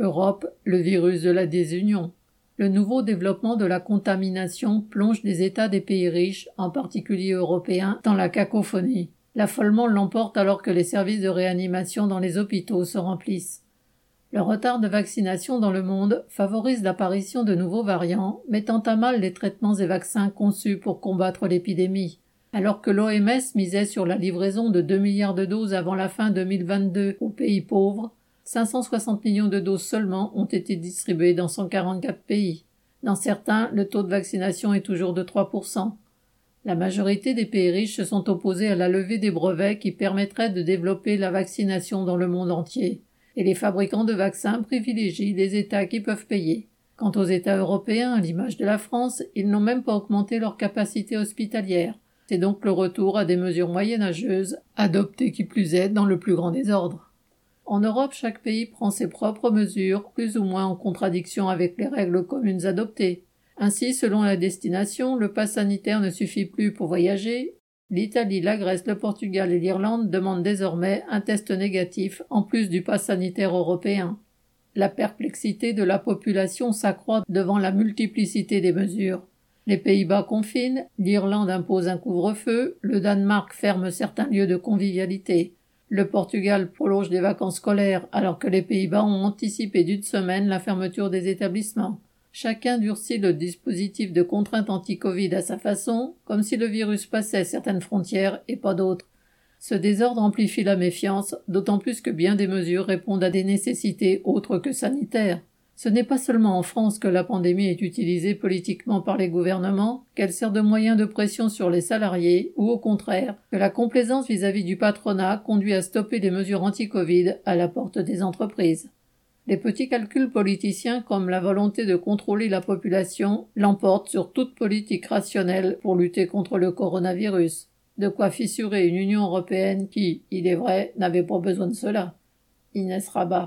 Europe, le virus de la désunion. Le nouveau développement de la contamination plonge les États des pays riches, en particulier européens, dans la cacophonie. L'affolement l'emporte alors que les services de réanimation dans les hôpitaux se remplissent. Le retard de vaccination dans le monde favorise l'apparition de nouveaux variants, mettant à mal les traitements et vaccins conçus pour combattre l'épidémie. Alors que l'OMS misait sur la livraison de 2 milliards de doses avant la fin 2022 aux pays pauvres, 560 millions de doses seulement ont été distribuées dans 144 pays. Dans certains, le taux de vaccination est toujours de 3%. La majorité des pays riches se sont opposés à la levée des brevets qui permettraient de développer la vaccination dans le monde entier et les fabricants de vaccins privilégient les États qui peuvent payer. Quant aux États européens, à l'image de la France, ils n'ont même pas augmenté leur capacité hospitalière. C'est donc le retour à des mesures moyenâgeuses, adoptées qui plus est dans le plus grand désordre. En Europe, chaque pays prend ses propres mesures, plus ou moins en contradiction avec les règles communes adoptées. Ainsi, selon la destination, le pass sanitaire ne suffit plus pour voyager L'Italie, la Grèce, le Portugal et l'Irlande demandent désormais un test négatif en plus du pass sanitaire européen. La perplexité de la population s'accroît devant la multiplicité des mesures. Les Pays-Bas confinent, l'Irlande impose un couvre-feu, le Danemark ferme certains lieux de convivialité. Le Portugal prolonge les vacances scolaires alors que les Pays-Bas ont anticipé d'une semaine la fermeture des établissements. Chacun durcit le dispositif de contrainte anti-Covid à sa façon, comme si le virus passait certaines frontières et pas d'autres. Ce désordre amplifie la méfiance, d'autant plus que bien des mesures répondent à des nécessités autres que sanitaires. Ce n'est pas seulement en France que la pandémie est utilisée politiquement par les gouvernements, qu'elle sert de moyen de pression sur les salariés, ou au contraire, que la complaisance vis-à-vis du patronat conduit à stopper des mesures anti-Covid à la porte des entreprises. Les petits calculs politiciens comme la volonté de contrôler la population l'emportent sur toute politique rationnelle pour lutter contre le coronavirus. De quoi fissurer une Union européenne qui, il est vrai, n'avait pas besoin de cela. Inès Rabat.